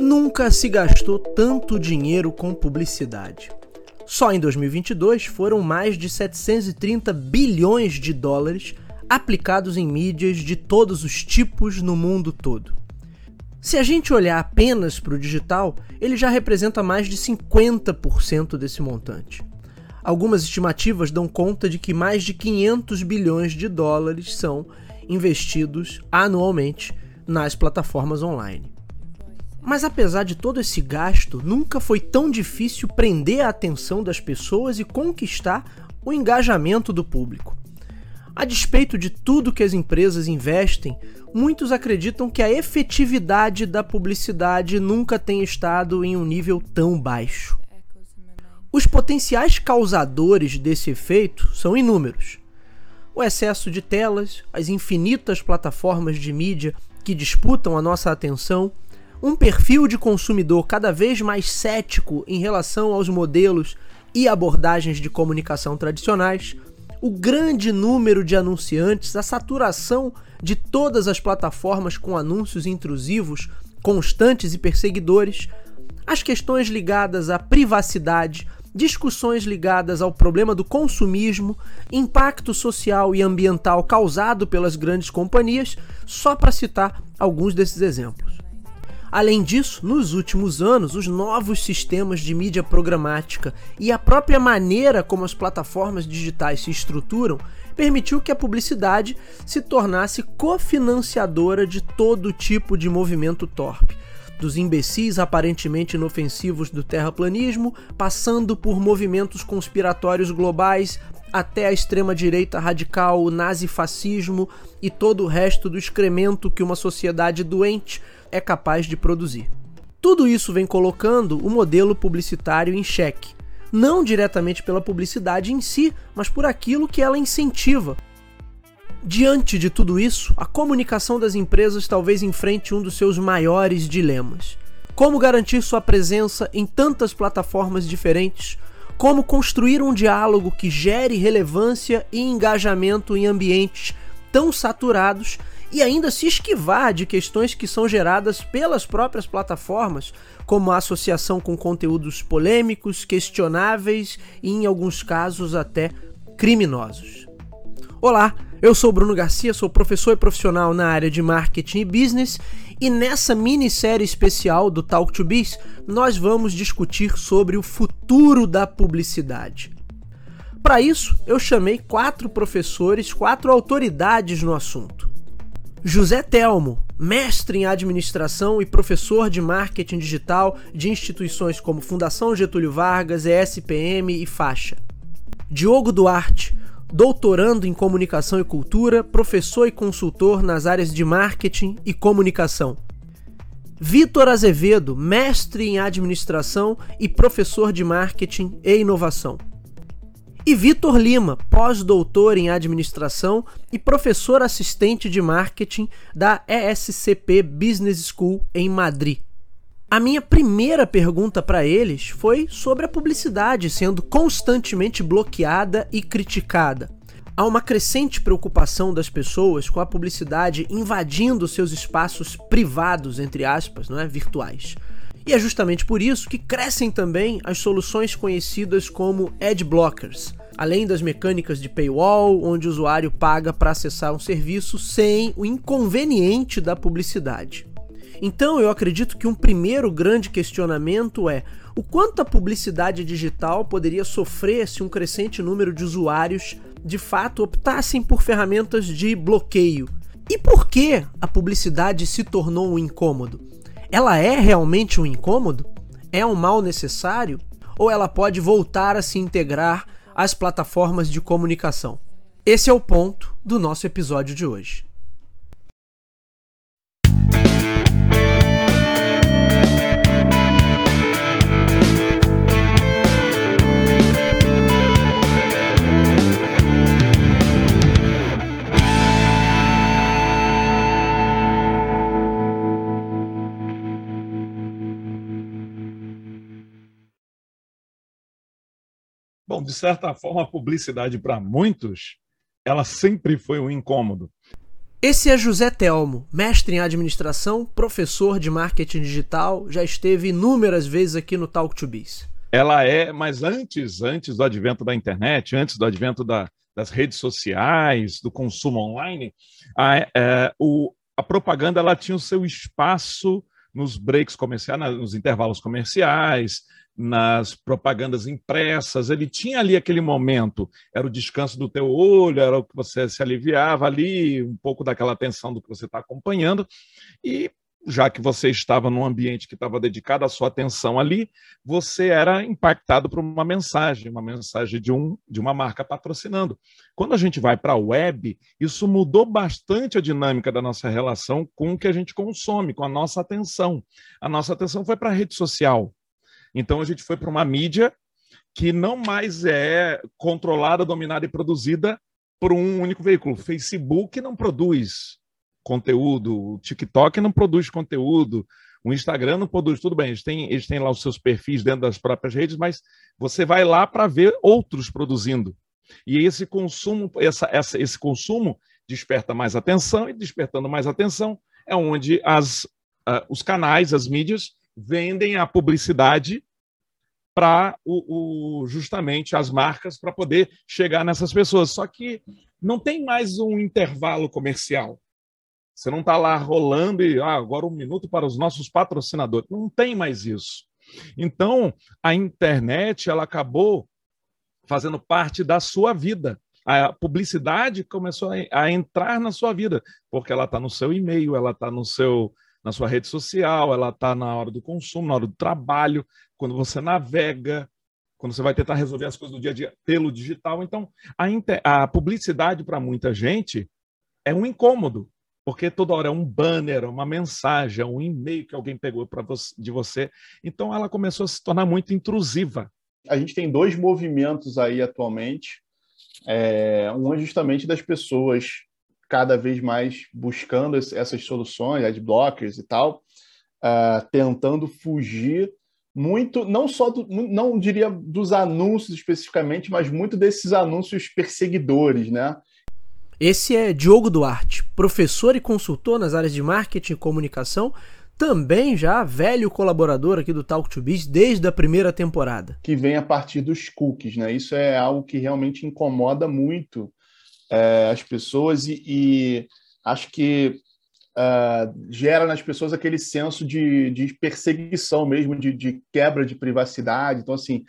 Nunca se gastou tanto dinheiro com publicidade. Só em 2022 foram mais de 730 bilhões de dólares aplicados em mídias de todos os tipos no mundo todo. Se a gente olhar apenas para o digital, ele já representa mais de 50% desse montante. Algumas estimativas dão conta de que mais de 500 bilhões de dólares são investidos anualmente nas plataformas online. Mas apesar de todo esse gasto, nunca foi tão difícil prender a atenção das pessoas e conquistar o engajamento do público. A despeito de tudo que as empresas investem, muitos acreditam que a efetividade da publicidade nunca tem estado em um nível tão baixo. Os potenciais causadores desse efeito são inúmeros. O excesso de telas, as infinitas plataformas de mídia que disputam a nossa atenção, um perfil de consumidor cada vez mais cético em relação aos modelos e abordagens de comunicação tradicionais, o grande número de anunciantes, a saturação de todas as plataformas com anúncios intrusivos, constantes e perseguidores, as questões ligadas à privacidade, discussões ligadas ao problema do consumismo, impacto social e ambiental causado pelas grandes companhias, só para citar alguns desses exemplos. Além disso, nos últimos anos, os novos sistemas de mídia programática e a própria maneira como as plataformas digitais se estruturam permitiu que a publicidade se tornasse cofinanciadora de todo tipo de movimento torpe. Dos imbecis aparentemente inofensivos do terraplanismo, passando por movimentos conspiratórios globais até a extrema-direita radical, o nazifascismo e todo o resto do excremento que uma sociedade doente é capaz de produzir. Tudo isso vem colocando o modelo publicitário em xeque, não diretamente pela publicidade em si, mas por aquilo que ela incentiva, Diante de tudo isso, a comunicação das empresas talvez enfrente um dos seus maiores dilemas. Como garantir sua presença em tantas plataformas diferentes? Como construir um diálogo que gere relevância e engajamento em ambientes tão saturados e ainda se esquivar de questões que são geradas pelas próprias plataformas, como a associação com conteúdos polêmicos, questionáveis e, em alguns casos, até criminosos. Olá! Eu sou Bruno Garcia, sou professor e profissional na área de marketing e business, e nessa minissérie especial do Talk to Biz, nós vamos discutir sobre o futuro da publicidade. Para isso, eu chamei quatro professores, quatro autoridades no assunto. José Telmo, mestre em administração e professor de marketing digital de instituições como Fundação Getúlio Vargas, ESPM e Faixa. Diogo Duarte, doutorando em comunicação e cultura, professor e consultor nas áreas de marketing e comunicação. Vitor Azevedo, mestre em administração e professor de marketing e inovação. E Vitor Lima, pós-doutor em administração e professor assistente de marketing da ESCP Business School em Madrid. A minha primeira pergunta para eles foi sobre a publicidade sendo constantemente bloqueada e criticada. Há uma crescente preocupação das pessoas com a publicidade invadindo seus espaços privados, entre aspas, não é, virtuais. E é justamente por isso que crescem também as soluções conhecidas como ad blockers, além das mecânicas de paywall, onde o usuário paga para acessar um serviço sem o inconveniente da publicidade. Então eu acredito que um primeiro grande questionamento é o quanto a publicidade digital poderia sofrer se um crescente número de usuários de fato optassem por ferramentas de bloqueio. E por que a publicidade se tornou um incômodo? Ela é realmente um incômodo? É um mal necessário? Ou ela pode voltar a se integrar às plataformas de comunicação? Esse é o ponto do nosso episódio de hoje. Bom, de certa forma, a publicidade para muitos, ela sempre foi um incômodo. Esse é José Telmo, mestre em administração, professor de marketing digital, já esteve inúmeras vezes aqui no Talk to Biz. Ela é, mas antes, antes do advento da internet, antes do advento da, das redes sociais, do consumo online, a, é, o, a propaganda ela tinha o seu espaço nos breaks comerciais, nos intervalos comerciais, nas propagandas impressas, ele tinha ali aquele momento, era o descanso do teu olho, era o que você se aliviava ali, um pouco daquela atenção do que você está acompanhando, e já que você estava num ambiente que estava dedicado à sua atenção ali, você era impactado por uma mensagem, uma mensagem de, um, de uma marca patrocinando. Quando a gente vai para a web, isso mudou bastante a dinâmica da nossa relação com o que a gente consome, com a nossa atenção. A nossa atenção foi para a rede social. Então a gente foi para uma mídia que não mais é controlada, dominada e produzida por um único veículo. Facebook não produz conteúdo, o TikTok não produz conteúdo, o Instagram não produz, tudo bem, eles têm, eles têm lá os seus perfis dentro das próprias redes, mas você vai lá para ver outros produzindo. E esse consumo, essa, essa, esse consumo desperta mais atenção, e despertando mais atenção é onde as, uh, os canais, as mídias, vendem a publicidade para o, o, justamente as marcas para poder chegar nessas pessoas. Só que não tem mais um intervalo comercial. Você não está lá rolando e ah, agora um minuto para os nossos patrocinadores. Não tem mais isso. Então, a internet ela acabou fazendo parte da sua vida. A publicidade começou a, entrar na sua vida, porque ela está no seu e-mail, ela está no seu na sua rede social, ela está na hora do consumo, na hora do trabalho, quando você navega, quando você vai tentar resolver as coisas do dia a dia pelo digital. Então, a, inter... a publicidade para muita gente é um incômodo, porque toda hora é um banner, uma mensagem, um e-mail que alguém pegou para de você. Então, ela começou a se tornar muito intrusiva. A gente tem dois movimentos aí atualmente. É, um é justamente das pessoas cada vez mais buscando essas soluções, adblockers e tal, uh, tentando fugir muito, não só, do, não diria dos anúncios especificamente, mas muito desses anúncios perseguidores, né? Esse é Diogo Duarte, professor e consultor nas áreas de marketing e comunicação, também já velho colaborador aqui do Talk to Biz desde a primeira temporada. Que vem a partir dos cookies, né? Isso é algo que realmente incomoda muito é, as pessoas e, e acho que uh, gera nas pessoas aquele senso de, de perseguição mesmo, de, de, quebra de privacidade. Então, assim,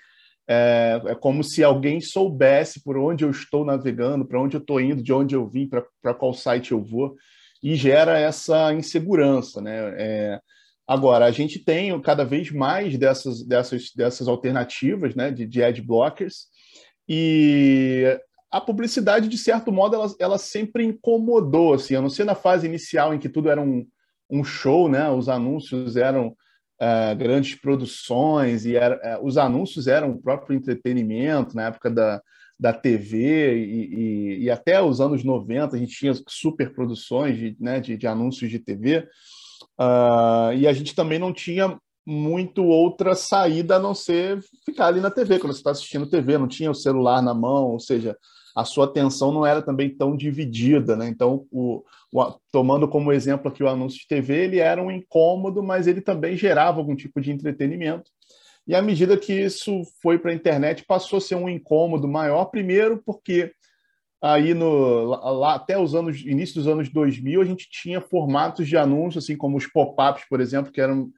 é, é, como se alguém soubesse por onde eu estou navegando, para onde eu estou indo, de onde eu vim, para qual site eu vou, e gera essa insegurança, né? É, agora, a gente tem cada vez mais dessas, dessas, dessas alternativas, né, de, de ad blockers, e a publicidade, de certo modo, ela, ela sempre incomodou, assim, a não ser na fase inicial em que tudo era um, um show, né? Os anúncios eram uh, grandes produções e era, uh, os anúncios eram o próprio entretenimento na época da, da TV e, e, e, até os anos 90 a gente tinha super produções de, né, de, de anúncios de TV uh, e a gente também não tinha muito outra saída a não ser ficar ali na TV, quando você está assistindo TV, não tinha o celular na mão, ou seja, a sua atenção não era também tão dividida, né? Então, o, o, tomando como exemplo aqui o anúncio de TV, ele era um incômodo, mas ele também gerava algum tipo de entretenimento. E à medida que isso foi para a internet, passou a ser um incômodo maior, primeiro porque aí no lá até os anos início dos anos 2000 a gente tinha formatos de anúncios assim como os pop-ups, por exemplo, que eram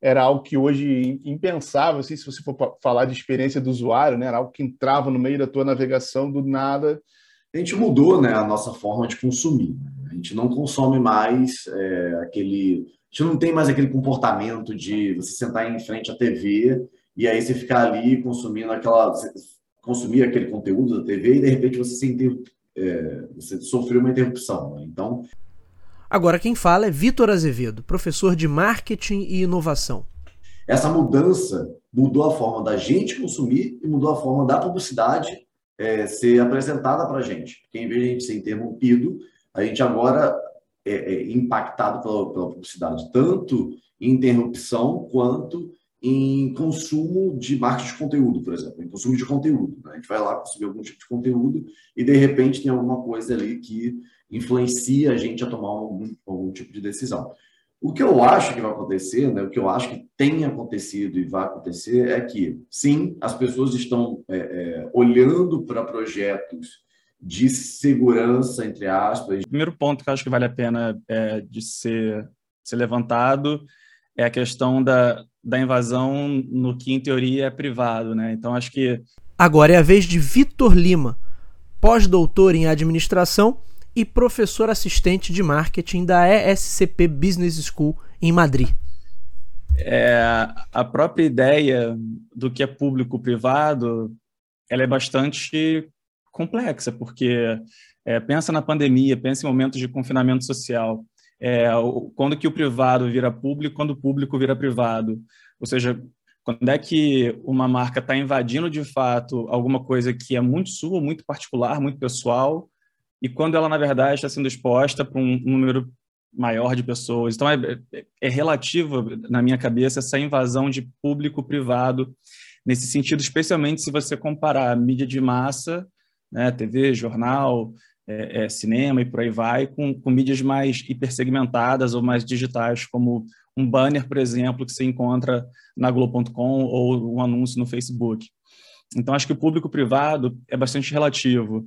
era algo que hoje impensável, assim, se você for falar de experiência do usuário, né, era algo que entrava no meio da tua navegação do nada. A gente mudou né, a nossa forma de consumir. A gente não consome mais é, aquele. A gente não tem mais aquele comportamento de você sentar em frente à TV e aí você ficar ali consumindo aquela. consumir aquele conteúdo da TV e de repente você, sentir, é, você sofreu uma interrupção. Né? Então, Agora quem fala é Vitor Azevedo, professor de marketing e inovação. Essa mudança mudou a forma da gente consumir e mudou a forma da publicidade é, ser apresentada para a gente. Porque em vez de a gente ser interrompido, a gente agora é, é impactado pela, pela publicidade, tanto em interrupção quanto em consumo de marketing de conteúdo, por exemplo, em consumo de conteúdo. Né? A gente vai lá consumir algum tipo de conteúdo e, de repente, tem alguma coisa ali que influencia a gente a tomar algum, algum tipo de decisão. O que eu acho que vai acontecer, né, o que eu acho que tem acontecido e vai acontecer é que, sim, as pessoas estão é, é, olhando para projetos de segurança, entre aspas. O primeiro ponto que eu acho que vale a pena é, de ser, ser levantado é a questão da, da invasão no que, em teoria, é privado. Né? Então, acho que. Agora é a vez de Vitor Lima, pós-doutor em administração e professor assistente de marketing da ESCP Business School em Madrid. É, a própria ideia do que é público-privado ela é bastante complexa, porque é, pensa na pandemia, pensa em momentos de confinamento social, é, quando que o privado vira público, quando o público vira privado, ou seja, quando é que uma marca está invadindo de fato alguma coisa que é muito sua, muito particular, muito pessoal, e quando ela, na verdade, está sendo exposta para um número maior de pessoas. Então, é, é relativo, na minha cabeça, essa invasão de público-privado, nesse sentido, especialmente se você comparar mídia de massa, né, TV, jornal, é, é, cinema e por aí vai, com, com mídias mais hipersegmentadas ou mais digitais, como um banner, por exemplo, que você encontra na Globo.com ou um anúncio no Facebook. Então, acho que o público-privado é bastante relativo.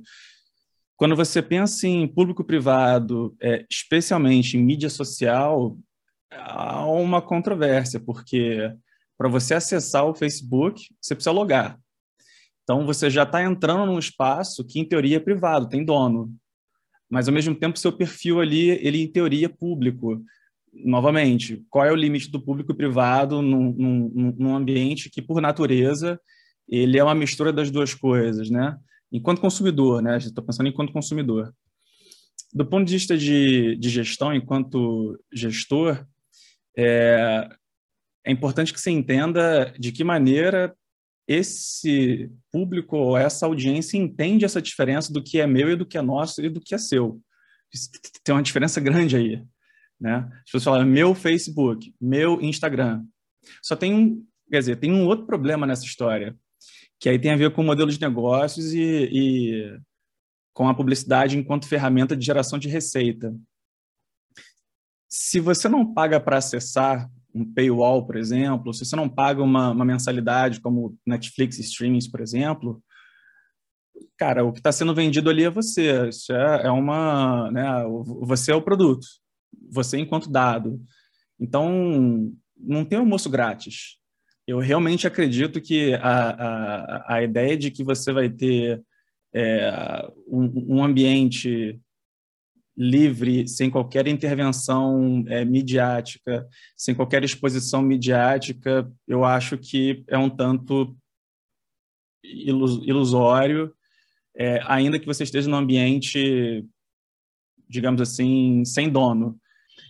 Quando você pensa em público-privado, é, especialmente em mídia social, há uma controvérsia, porque para você acessar o Facebook, você precisa logar. Então, você já está entrando num espaço que, em teoria, é privado, tem dono. Mas, ao mesmo tempo, seu perfil ali, ele, em teoria, é público. Novamente, qual é o limite do público privado num, num, num ambiente que, por natureza, ele é uma mistura das duas coisas, né? Enquanto consumidor, né? Estou pensando enquanto consumidor. Do ponto de vista de, de gestão, enquanto gestor, é, é importante que você entenda de que maneira esse público ou essa audiência entende essa diferença do que é meu e do que é nosso e do que é seu. Tem uma diferença grande aí. Né? As pessoas falam meu Facebook, meu Instagram. Só tem um, quer dizer, tem um outro problema nessa história que aí tem a ver com o modelo de negócios e, e com a publicidade enquanto ferramenta de geração de receita. Se você não paga para acessar um paywall, por exemplo, se você não paga uma, uma mensalidade como Netflix Streamings, por exemplo, cara, o que está sendo vendido ali é você. Isso é, é uma, né, você é o produto. Você enquanto dado. Então, não tem almoço grátis eu realmente acredito que a, a, a ideia de que você vai ter é, um, um, ambiente livre, sem qualquer intervenção é, midiática, sem qualquer exposição midiática, eu acho que é um tanto ilusório, é, ainda que você esteja num ambiente, digamos assim, sem dono.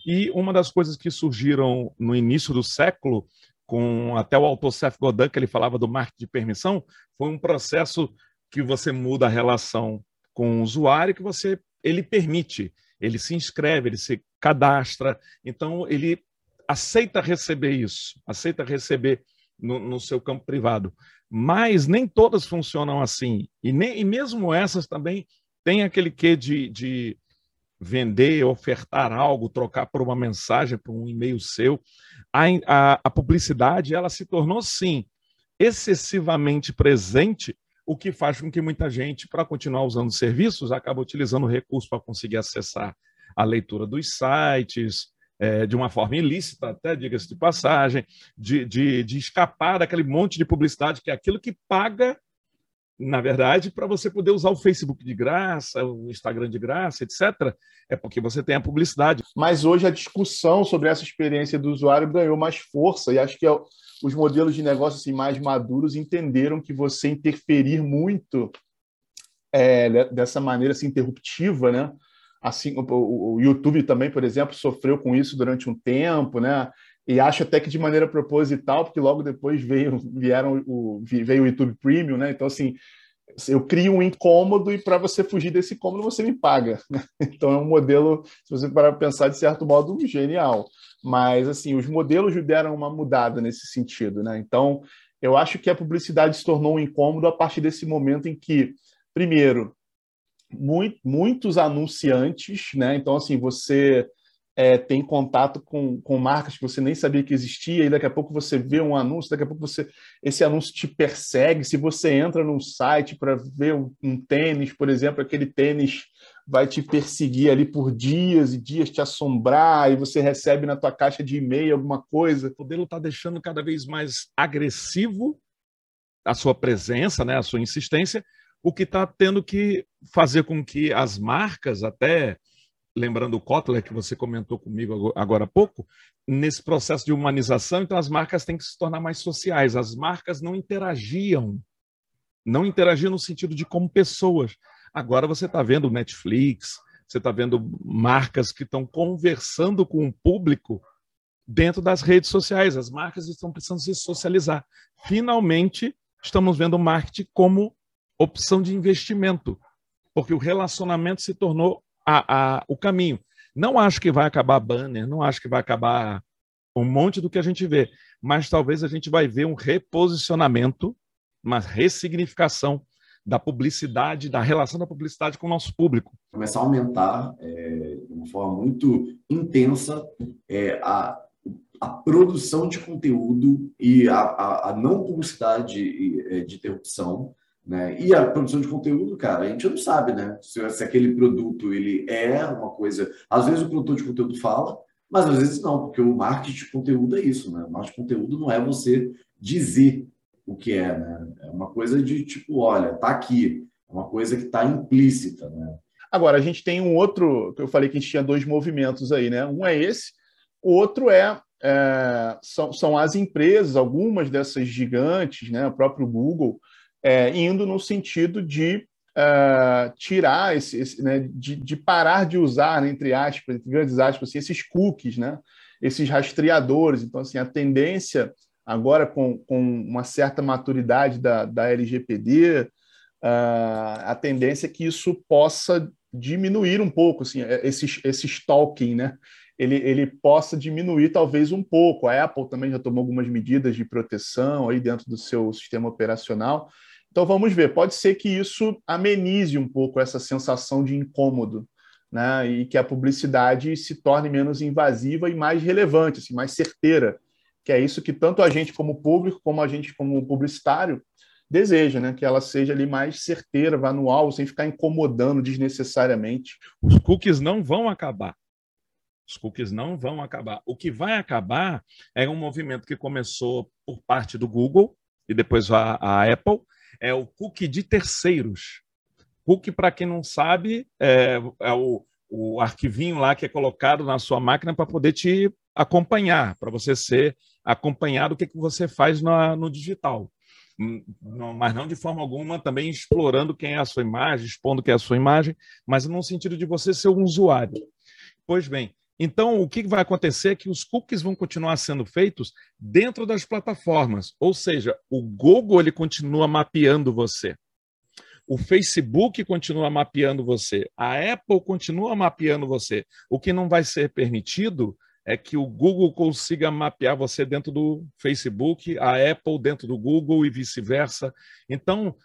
E uma das coisas que surgiram no início do século com até o autor Seth Godin, que ele falava do marketing de permissão, foi um processo que você muda a relação com o usuário, que você ele permite, ele se inscreve, ele se cadastra, então ele aceita receber isso, aceita receber no, no seu campo privado. Mas nem todas funcionam assim, e, nem, e mesmo essas também têm aquele quê de, de vender, ofertar algo, trocar por uma mensagem, por um e-mail seu. A, a, a, publicidade ela se tornou, sim, excessivamente presente, o que faz com que muita gente, para continuar usando serviços, acaba utilizando o recurso para conseguir acessar a leitura dos sites, é, de uma forma ilícita, até diga-se de passagem, de, de, de escapar daquele monte de publicidade que é aquilo que paga na verdade, para você poder usar o Facebook de graça, o Instagram de graça, etc., é porque você tem a publicidade. Mas hoje a discussão sobre essa experiência do usuário ganhou mais força e acho que é os modelos de negócio assim, mais maduros entenderam que você interferir muito é, dessa maneira assim, interruptiva, né? Assim, o, o YouTube também, por exemplo, sofreu com isso durante um tempo, né? E acho até que de maneira proposital, porque logo depois veio, vieram o, veio o YouTube Premium, né? Então, assim, eu crio um incômodo e para você fugir desse incômodo você me paga. Né? Então é um modelo, se você parar para pensar, de certo modo, genial. Mas, assim, os modelos deram uma mudada nesse sentido, né? Então, eu acho que a publicidade se tornou um incômodo a partir desse momento em que, primeiro, muito, muitos anunciantes, né? Então, assim, você é, tem contato com, com marcas que você nem sabia que existia, e daqui a pouco você vê um anúncio, daqui a pouco você esse anúncio te persegue. Se você entra num site para ver um, um, tênis, por exemplo, aquele tênis vai te perseguir ali por dias e dias, te assombrar, e você recebe na tua caixa de e-mail alguma coisa. O modelo está deixando cada vez mais agressivo a sua presença, né, a sua insistência, o que está tendo que fazer com que as marcas até lembrando o Kotler, que você comentou comigo agora há pouco, nesse processo de humanização, então as marcas têm que se tornar mais sociais. As marcas não interagiam, não interagiam no sentido de como pessoas. Agora você está vendo Netflix, você está vendo marcas que estão conversando com o público dentro das redes sociais. As marcas estão precisando se socializar. Finalmente, estamos vendo o marketing como opção de investimento, porque o relacionamento se tornou a, a, o caminho. Não acho que vai acabar banner, não acho que vai acabar um monte do que a gente vê, mas talvez a gente vai ver um reposicionamento, uma ressignificação da publicidade, da relação da publicidade com o nosso público. Começar a aumentar é, de uma forma muito intensa é, a, a produção de conteúdo e a, a, a não publicidade é, de interrupção né? E a produção de conteúdo, cara, a gente não sabe, né? Se, se, aquele produto ele é uma coisa. Às vezes o produtor de conteúdo fala, mas às vezes não, porque o marketing de conteúdo é isso, né? O marketing de conteúdo não é você dizer o que é, né? É uma coisa de tipo, olha, tá aqui, é uma coisa que está implícita, né? Agora, a gente tem um outro, que eu falei que a gente tinha dois movimentos aí, né? Um é esse, o outro é, é são, são as empresas, algumas dessas gigantes, né? O próprio Google é, indo no sentido de uh, tirar esse, esse né, de, de, parar de usar, né, entre aspas, entre grandes aspas, assim, esses cookies, né, esses rastreadores. Então, assim, a tendência agora com, com uma certa maturidade da, da LGPD, uh, ah, a tendência é que isso possa diminuir um pouco, assim, esse, esse stalking, né? Ele, ele possa diminuir talvez um pouco. A Apple também já tomou algumas medidas de proteção aí dentro do seu sistema operacional. Então vamos ver, pode ser que isso amenize um pouco essa sensação de incômodo, né? E que a publicidade se torne menos invasiva e mais relevante, assim, mais certeira, que é isso que tanto a gente como público, como a gente como publicitário deseja, né? Que ela seja ali mais certeira, vá no alvo, sem ficar incomodando desnecessariamente. Os cookies não vão acabar. Os cookies não vão acabar. O que vai acabar é um movimento que começou por parte do Google e depois a, a Apple, é o cookie de terceiros. Cookie, para quem não sabe, é, é o, o arquivinho lá que é colocado na sua máquina para poder te acompanhar, para você ser acompanhado o que, que você faz na, no digital. Hum, mas não de forma alguma também explorando quem é a sua imagem, expondo quem é a sua imagem, mas no sentido de você ser um usuário. Pois bem, então, o que vai acontecer é que os cookies vão continuar sendo feitos dentro das plataformas, ou seja, o Google ele continua mapeando você. O Facebook continua mapeando você, a Apple continua mapeando você. O que não vai ser permitido é que o Google consiga mapear você dentro do Facebook, a Apple dentro do Google e vice-versa. Então,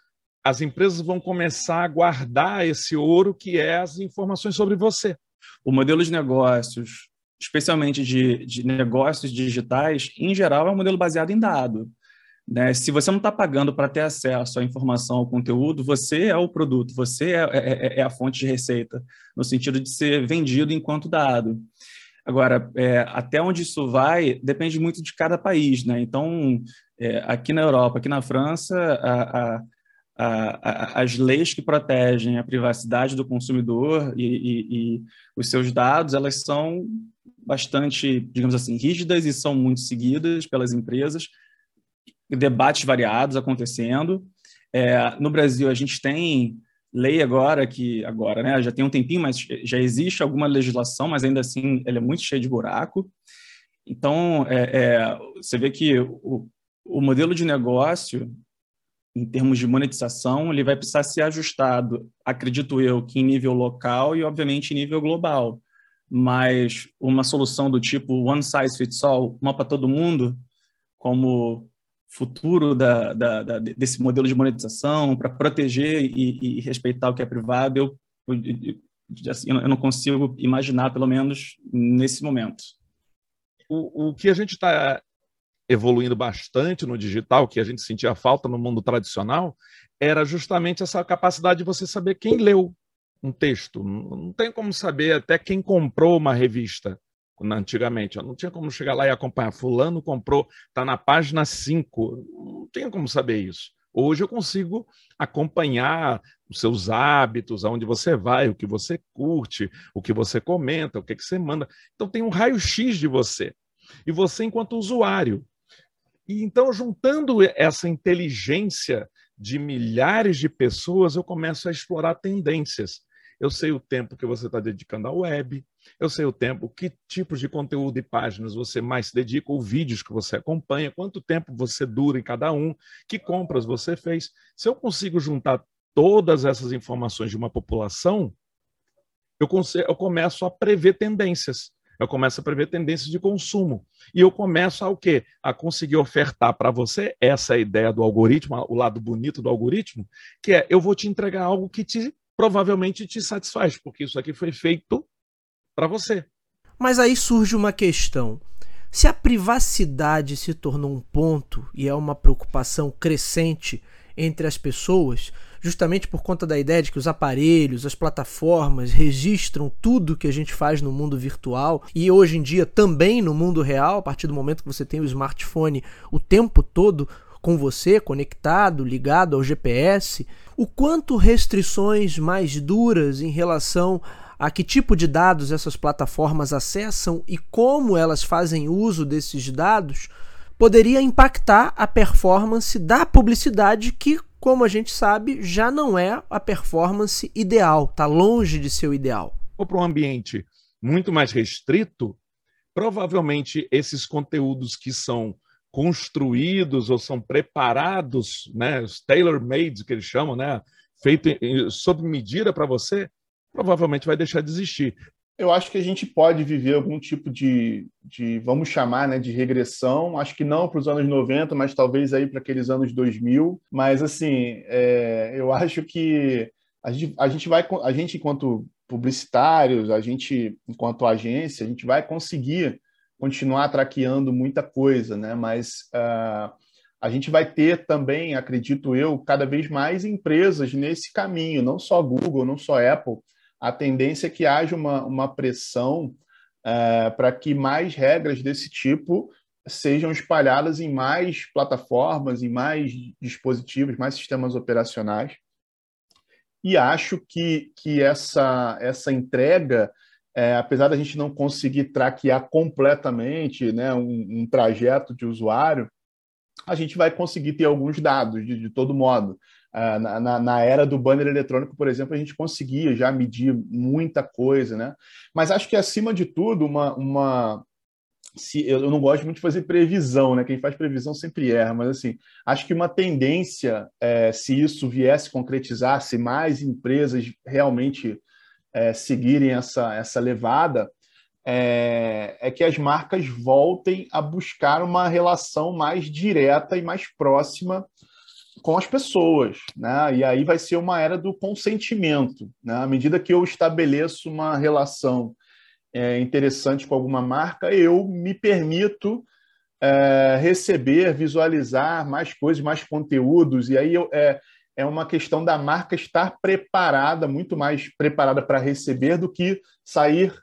as empresas vão começar a guardar esse ouro que é as informações sobre você o modelo de negócios, especialmente de, de negócios digitais, em geral, é um modelo baseado em dado. Né? Se você não está pagando para ter acesso à informação, ao conteúdo, você é o produto, você é, é, é, é, a fonte de receita, no sentido de ser vendido enquanto dado. Agora, é, até onde isso vai depende muito de cada país. Né? Então, é, aqui na Europa, aqui na França, a, a as leis que protegem a privacidade do consumidor e, e, e, os seus dados, elas são bastante, digamos assim, rígidas e são muito seguidas pelas empresas, debates variados acontecendo. É, no Brasil, a gente tem lei agora que agora, né, já tem um tempinho, mas já existe alguma legislação, mas ainda assim ela é muito cheia de buraco. Então, é, é, você vê que o, o modelo de negócio em termos de monetização, ele vai precisar ser ajustado, acredito eu, que em nível local e, obviamente, em nível global. Mas uma solução do tipo one size fits all, uma para todo mundo, como futuro da, da, da, desse modelo de monetização, para proteger e, e, respeitar o que é privado, eu assim, eu não consigo imaginar, pelo menos nesse momento. O, o que a gente está evoluindo bastante no digital, que a gente sentia falta no mundo tradicional, era justamente essa capacidade de você saber quem leu um texto. Não tem como saber até quem comprou uma revista antigamente. Eu não tinha como chegar lá e acompanhar. Fulano comprou, está na página 5. Não tinha como saber isso. Hoje eu consigo acompanhar os seus hábitos, aonde você vai, o que você curte, o que você comenta, o que, que você manda. Então tem um raio-x de você. E você, enquanto usuário. E então, juntando essa inteligência de milhares de pessoas, eu começo a explorar tendências. Eu sei o tempo que você está dedicando à web, eu sei o tempo, que tipos de conteúdo e páginas você mais se dedica, ou vídeos que você acompanha, quanto tempo você dura em cada um, que compras você fez. Se eu consigo juntar todas essas informações de uma população, eu, eu começo a prever tendências. Eu começo a prever tendências de consumo. E eu começo a o quê? A conseguir ofertar para você, essa ideia do algoritmo, o lado bonito do algoritmo, que é eu vou te entregar algo que te provavelmente te satisfaz, porque isso aqui foi feito para você. Mas aí surge uma questão. Se a privacidade se tornou um ponto e é uma preocupação crescente entre as pessoas, justamente por conta da ideia de que os aparelhos, as plataformas registram tudo que a gente faz no mundo virtual e hoje em dia também no mundo real, a partir do momento que você tem o smartphone o tempo todo com você, conectado, ligado ao GPS, o quanto restrições mais duras em relação a que tipo de dados essas plataformas acessam e como elas fazem uso desses dados poderia impactar a performance da publicidade que, como a gente sabe, já não é a performance ideal, está longe de ser o ideal. Ou para um ambiente muito mais restrito, provavelmente esses conteúdos que são construídos ou são preparados, né, os tailor-made que eles chamam, né, feito sob medida para você, provavelmente vai deixar de existir. Eu acho que a gente pode viver algum tipo de, de vamos chamar, né, de regressão. Acho que não para os anos 90, mas talvez aí para aqueles anos 2000. Mas assim, é, eu acho que a gente, a gente vai, a gente enquanto publicitários, a gente enquanto agência, a gente vai conseguir continuar traqueando muita coisa, né? Mas uh, a gente vai ter também, acredito eu, cada vez mais empresas nesse caminho, não só Google, não só Apple. A tendência é que haja uma, uma pressão uh, para que mais regras desse tipo sejam espalhadas em mais plataformas, em mais dispositivos, mais sistemas operacionais. E acho que, que essa, essa entrega é, apesar da gente não conseguir traquear completamente né, um, um, trajeto de usuário, a gente vai conseguir ter alguns dados de, de todo modo. Uh, na, na, era do banner eletrônico, por exemplo, a gente conseguia já medir muita coisa, né? Mas acho que, acima de tudo, uma, uma, se, eu não gosto muito de fazer previsão, né? Quem faz previsão sempre erra, mas assim, acho que uma tendência, é, se isso viesse concretizar, se mais empresas realmente é, seguirem essa, essa levada, é, é, que as marcas voltem a buscar uma relação mais direta e mais próxima com as pessoas, né? E aí vai ser uma era do consentimento, né? À medida que eu estabeleço uma relação é, interessante com alguma marca, eu me permito é, receber, visualizar mais coisas, mais conteúdos, e aí eu, é, é uma questão da marca estar preparada, muito mais preparada para receber do que sair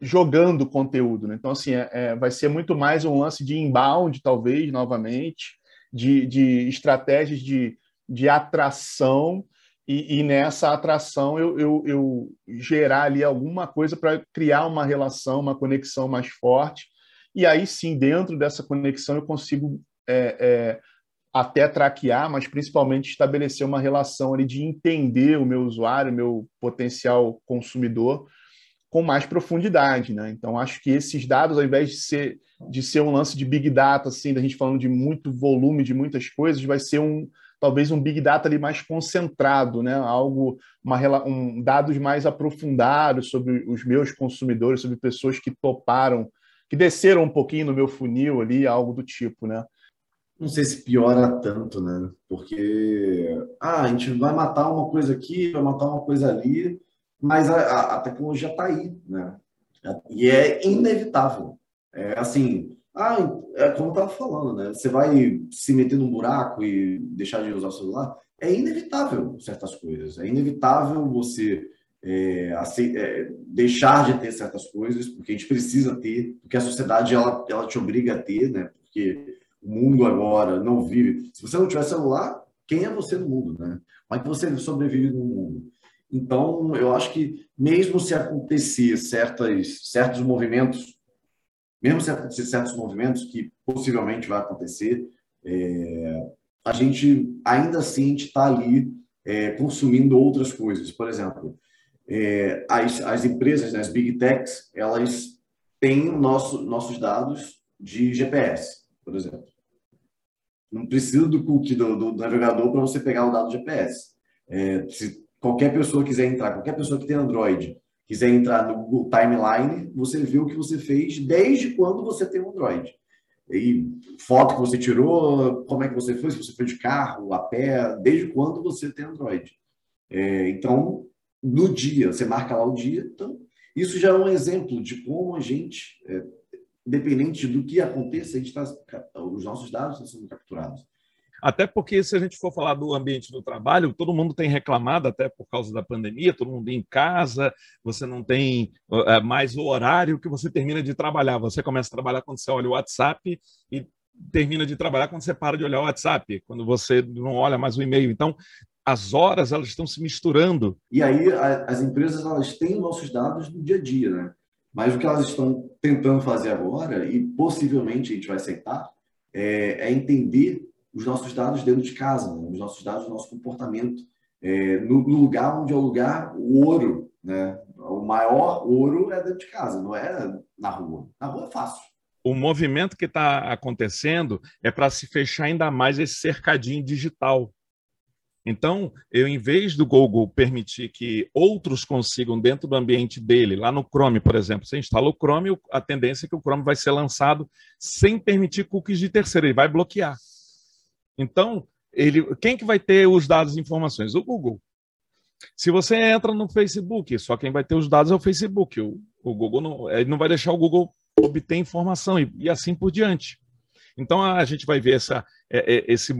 jogando conteúdo. Né? Então, assim, é, é, vai ser muito mais um lance de inbound, talvez, novamente, de, de estratégias de, de atração, e, e nessa atração eu, eu, eu, gerar ali alguma coisa para criar uma relação, uma conexão mais forte. E aí sim, dentro dessa conexão, eu consigo é, é até traquear, mas principalmente estabelecer uma relação ali de entender o meu usuário, o meu potencial consumidor com mais profundidade, né? Então acho que esses dados, ao invés de ser de ser um lance de big data, assim, da gente falando de muito volume, de muitas coisas, vai ser um talvez um big data ali mais concentrado, né? Algo, uma, um, dados mais aprofundados sobre os meus consumidores, sobre pessoas que toparam, que desceram um pouquinho no meu funil ali, algo do tipo, né? não sei se piora tanto, né? Porque ah, a gente vai matar uma coisa aqui, vai matar uma coisa ali, mas a, a tecnologia está aí, né? E é inevitável. É assim, ah, é como eu estava falando, né? Você vai se meter num buraco e deixar de usar o celular? É inevitável certas coisas. É inevitável você é, é, deixar de ter certas coisas, porque a gente precisa ter, porque a sociedade ela, ela te obriga a ter, né? Porque o mundo agora não vive. Se você não tiver celular, quem é você no mundo, né? Como é que você sobrevive no mundo? Então, eu acho que mesmo se acontecer certas, certos movimentos, mesmo se acontecer certos movimentos que possivelmente vai acontecer, é, a gente ainda assim está ali é, consumindo outras coisas. Por exemplo, é, as, as empresas, né, as big techs, elas têm nosso, nossos dados de GPS, por exemplo. Não precisa do cookie do, do navegador para você pegar o dado GPS. É, se qualquer pessoa quiser entrar, qualquer pessoa que tem Android quiser entrar no Google Timeline, você vê o que você fez desde quando você tem um Android. E foto que você tirou, como é que você foi, se você foi de carro, a pé, desde quando você tem Android. É, então, no dia, você marca lá o dia. Então, isso já é um exemplo de como a gente, é, independente do que aconteça, a gente tá, os nossos dados estão sendo capturados. Até porque, se a gente for falar do ambiente do trabalho, todo mundo tem reclamado, até por causa da pandemia, todo mundo em casa, você não tem é, mais o horário que você termina de trabalhar. Você começa a trabalhar quando você olha o WhatsApp e termina de trabalhar quando você para de olhar o WhatsApp, quando você não olha mais o e-mail. Então, as horas elas estão se misturando. E aí as empresas elas têm nossos dados no dia a dia, né? Mas o que elas estão tentando fazer agora e possivelmente a gente vai aceitar é, é entender os nossos dados dentro de casa, né? os nossos dados do nosso comportamento, é, no, no, lugar onde é o lugar o ouro, né? O maior ouro é dentro de casa, não é na rua. Na rua é fácil o movimento que está acontecendo é para se fechar ainda mais esse cercadinho digital. Então, eu, em vez do Google permitir que outros consigam dentro do ambiente dele, lá no Chrome, por exemplo, você instala o Chrome, a tendência é que o Chrome vai ser lançado sem permitir cookies de terceiro, ele vai bloquear. Então, ele, quem que vai ter os dados e informações? O Google. Se você entra no Facebook, só quem vai ter os dados é o Facebook. O, o Google não, ele não vai deixar o Google obter informação e, e assim por diante. Então a gente vai ver essa, é, é, esse,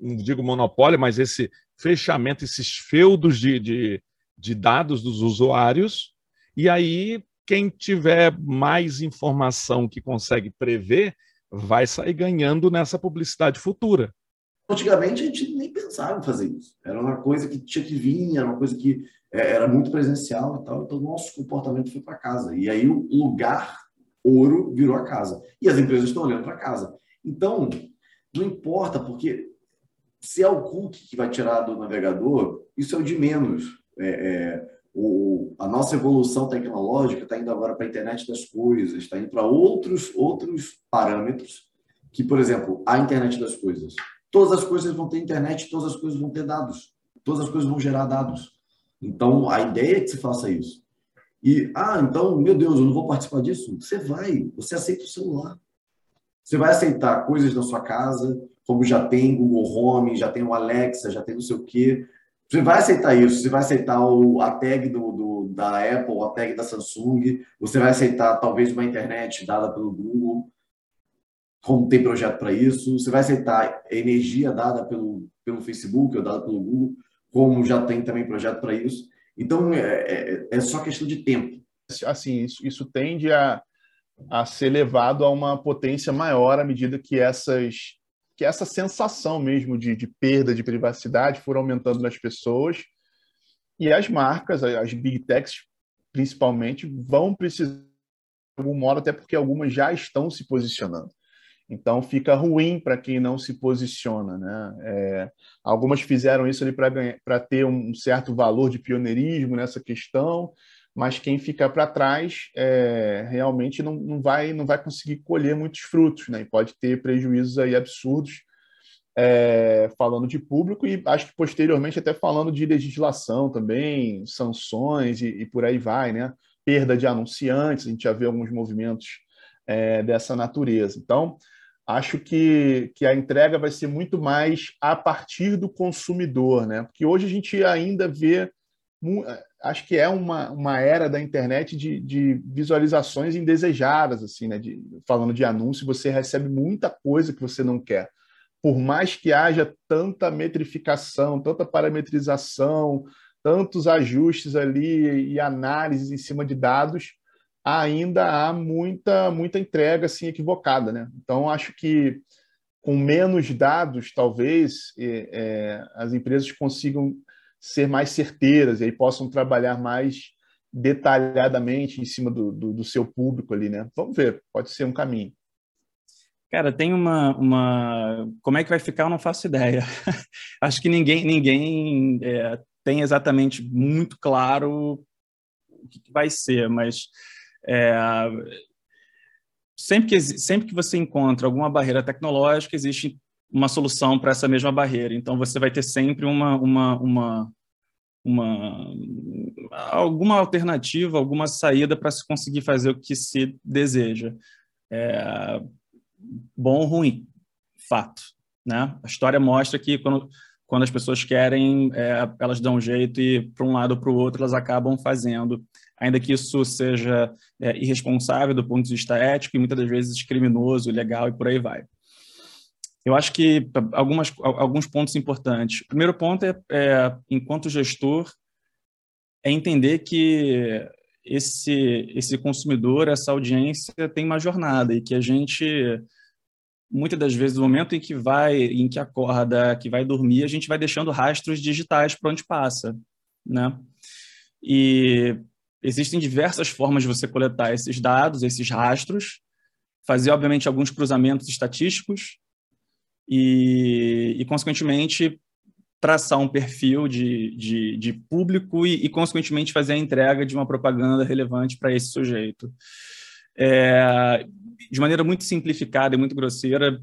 não digo monopólio, mas esse fechamento, esses feudos de, de, de dados dos usuários, e aí quem tiver mais informação que consegue prever vai sair ganhando nessa publicidade futura. Antigamente a gente nem pensava em fazer isso. Era uma coisa que tinha que vir, era uma coisa que é, era muito presencial e tal. Então, o nosso comportamento foi para casa. E aí o lugar ouro virou a casa. E as empresas estão olhando para casa. Então, não importa, porque se é o cookie que vai tirar do navegador, isso é o de menos. É, é, o, a nossa evolução tecnológica está indo agora para a internet das coisas, está indo para outros, outros parâmetros, que, por exemplo, a internet das coisas. Todas as coisas vão ter internet, todas as coisas vão ter dados, todas as coisas vão gerar dados. Então, a ideia é que se faça isso. E, ah, então, meu Deus, eu não vou participar disso? Você vai, você aceita o celular. Você vai aceitar coisas da sua casa, como já tem Google Home, já tem o Alexa, já tem não sei o quê. Você vai aceitar isso, você vai aceitar o, a tag do, do, da Apple, a tag da Samsung, você vai aceitar talvez uma internet dada pelo Google, como tem projeto para isso, você vai aceitar energia dada pelo, pelo Facebook ou dada pelo Google, como já tem também projeto para isso. Então, é, é, é, só questão de tempo. Assim, isso, isso tende a, a ser levado a uma potência maior à medida que essas que essa sensação mesmo de, de perda de privacidade for aumentando nas pessoas e as marcas, as big techs principalmente, vão precisar de algum modo, até porque algumas já estão se posicionando. Então fica ruim para quem não se posiciona, né? É, algumas fizeram isso para ter um certo valor de pioneirismo nessa questão, mas quem fica para trás é, realmente não, não, vai, não vai conseguir colher muitos frutos, né? E pode ter prejuízos aí absurdos é, falando de público e acho que posteriormente até falando de legislação também, sanções e, e por aí vai, né? Perda de anunciantes, a gente já vê alguns movimentos é, dessa natureza. Então, acho que, que a entrega vai ser muito mais a partir do consumidor, né? Porque hoje a gente ainda vê, acho que é uma, uma era da internet de, de visualizações indesejadas, assim, né? De, falando de anúncio, você recebe muita coisa que você não quer. Por mais que haja tanta metrificação, tanta parametrização, tantos ajustes ali e análises em cima de dados, ainda há muita muita entrega assim equivocada, né? Então acho que com menos dados, talvez é, as empresas consigam ser mais certeiras e aí possam trabalhar mais detalhadamente em cima do, do, do seu público ali, né? Vamos ver, pode ser um caminho. Cara, tem uma, uma. Como é que vai ficar? Eu não faço ideia. Acho que ninguém, ninguém é, tem exatamente muito claro o que vai ser, mas é, sempre, que, sempre que você encontra alguma barreira tecnológica, existe uma solução para essa mesma barreira. Então, você vai ter sempre uma, uma, uma, uma alguma alternativa, alguma saída para se conseguir fazer o que se deseja. É, bom ou ruim, fato. Né? A história mostra que quando, quando as pessoas querem, é, elas dão jeito e, para um lado ou para o outro, elas acabam fazendo ainda que isso seja é, irresponsável do ponto de vista ético e muitas das vezes criminoso, ilegal e por aí vai. Eu acho que algumas, alguns pontos importantes. O primeiro ponto é, é, enquanto gestor, é entender que esse, esse consumidor, essa audiência tem uma jornada e que a gente, muitas das vezes, no momento em que vai, em que acorda, que vai dormir, a gente vai deixando rastros digitais para onde passa, né? E Existem diversas formas de você coletar esses dados, esses rastros, fazer, obviamente, alguns cruzamentos estatísticos e, e consequentemente, traçar um perfil de, de, de público e, e, consequentemente, fazer a entrega de uma propaganda relevante para esse sujeito. É, de maneira muito simplificada e muito grosseira,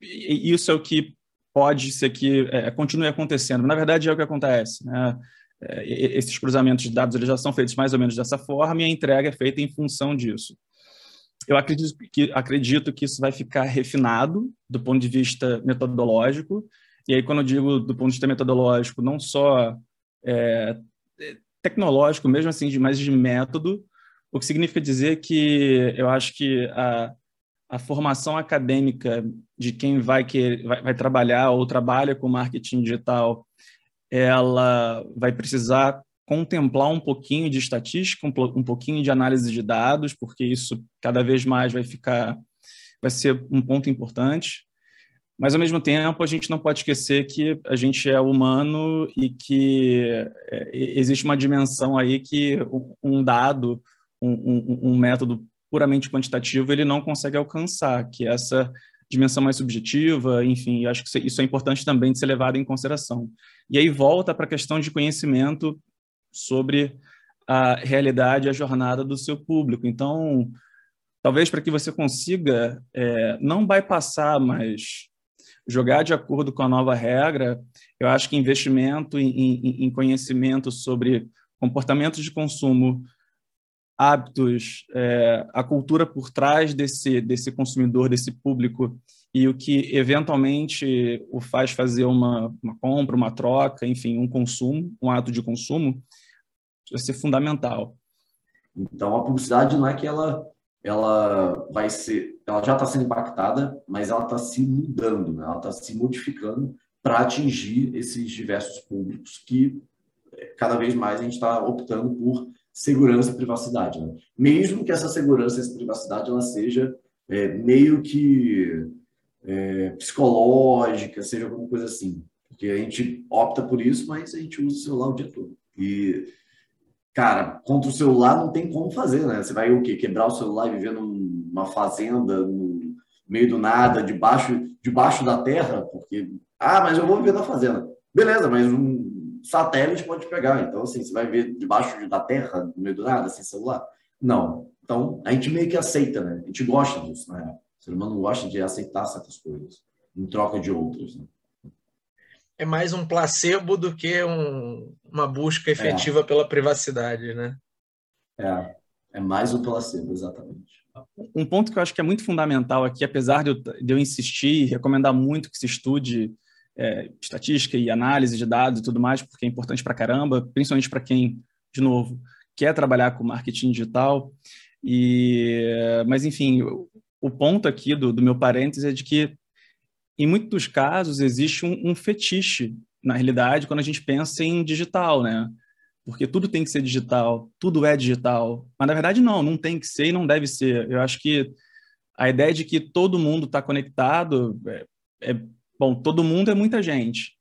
isso é o que pode ser que é, continue acontecendo. Na verdade, é o que acontece. Né? É, esses cruzamentos de dados eles já são feitos mais ou menos dessa forma e a entrega é feita em função disso. Eu acredito que, acredito que isso vai ficar refinado do ponto de vista metodológico, e aí quando eu digo do ponto de vista metodológico, não só é, tecnológico, mesmo assim, mas de método, o que significa dizer que eu acho que a, a formação acadêmica de quem vai, que, vai, vai trabalhar ou trabalha com marketing digital ela vai precisar contemplar um pouquinho de estatística, um, pouquinho de análise de dados, porque isso cada vez mais vai ficar, vai ser um ponto importante. Mas ao mesmo tempo a gente não pode esquecer que a gente é humano e que é, existe uma dimensão aí que um dado, um, um, um método puramente quantitativo ele não consegue alcançar, que é essa dimensão mais subjetiva, enfim, acho que isso é importante também de ser levado em consideração. E aí volta para a questão de conhecimento sobre a realidade, a jornada do seu público. Então, talvez para que você consiga é, não bypassar, mas jogar de acordo com a nova regra, eu acho que investimento em, em, em conhecimento sobre comportamentos de consumo, hábitos, é, a cultura por trás desse, desse consumidor, desse público, e o que eventualmente o faz fazer uma, uma compra, uma troca, enfim, um consumo, um ato de consumo, vai ser fundamental. Então, a publicidade não é que ela ela vai ser, ela já está sendo impactada, mas ela está se mudando, né? ela está se modificando para atingir esses diversos públicos que é, cada vez mais a gente está optando por segurança e privacidade. Né? Mesmo que essa segurança e essa privacidade ela seja é, meio que é, psicológica, seja alguma coisa assim. Porque a gente opta por isso, mas a gente usa o celular o dia todo. E, cara, contra o celular não tem como fazer, né? Você vai o quê? Quebrar o celular e viver numa fazenda, no meio do nada, debaixo, debaixo da terra? Porque, ah, mas eu vou viver na fazenda. Beleza, mas um satélite pode pegar. Então, assim, você vai ver debaixo da terra, no meio do nada, sem celular? Não. Então, a gente meio que aceita, né? A gente gosta disso, né? O ser humano gosta de aceitar certas coisas em troca de outras, né? É mais um placebo do que um, uma busca efetiva é. pela privacidade, né? É, é mais um placebo, exatamente. um ponto que eu acho que é muito fundamental aqui, apesar de eu, de eu insistir e recomendar muito que se estude é, estatística e análise de dados e tudo mais, porque é importante para caramba, principalmente para quem, de novo, quer trabalhar com marketing digital. E, mas, enfim, o, ponto aqui do, do meu parênteses é de que, em muitos casos, existe um, um fetiche, na realidade, quando a gente pensa em digital, né? porque tudo tem que ser digital, tudo é digital. Mas na verdade não, não tem que ser e não deve ser. Eu acho que a ideia de que todo mundo está conectado é, é, bom. Todo mundo é muita gente.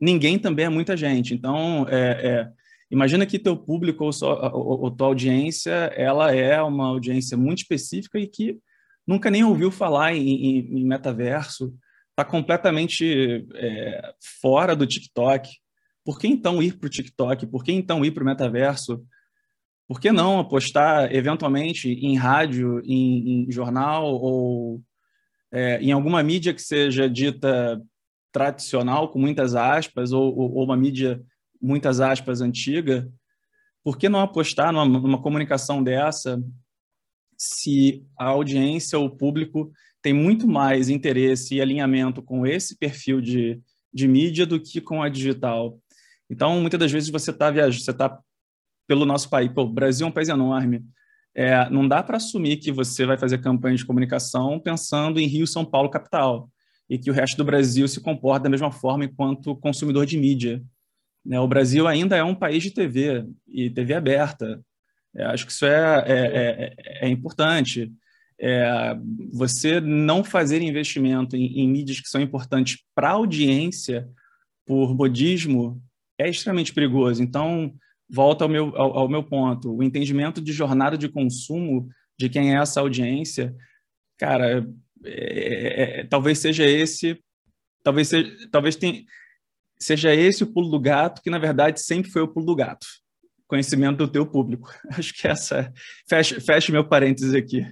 Ninguém também é muita gente. Então, é, é, imagina que teu público ou, só, ou, ou, tua audiência, ela é uma audiência muito específica e que nunca nem ouviu falar em, em, em metaverso, está completamente é, fora do TikTok por que então ir para o TikTok? Por que então ir para o metaverso? Por que não apostar eventualmente em rádio, em, em jornal ou é, em alguma mídia que seja dita tradicional, com muitas aspas, ou, ou, uma mídia, muitas aspas, antiga? Por que não apostar numa, numa comunicação dessa se a audiência ou o público tem muito mais interesse e alinhamento com esse perfil de, de mídia do que com a digital? Então, muitas das vezes você está viajando, você está pelo nosso país. O Brasil é um país enorme. É, não dá para assumir que você vai fazer campanha de comunicação pensando em Rio, São Paulo, capital, e que o resto do Brasil se comporta da mesma forma enquanto consumidor de mídia. Né? O Brasil ainda é um país de TV, e TV aberta. É, acho que isso é, é, é, é importante. É, você não fazer investimento em, em mídias que são importantes para a audiência por modismo é extremamente perigoso. Então, volta ao meu, ao, ao, meu ponto, o entendimento de jornada de consumo de quem é essa audiência, cara, é, é, é talvez seja esse, talvez seja, talvez tenha, seja esse o pulo do gato, que na verdade sempre foi o pulo do gato. Conhecimento do teu público. Acho que essa fecha, fecha meu parênteses aqui.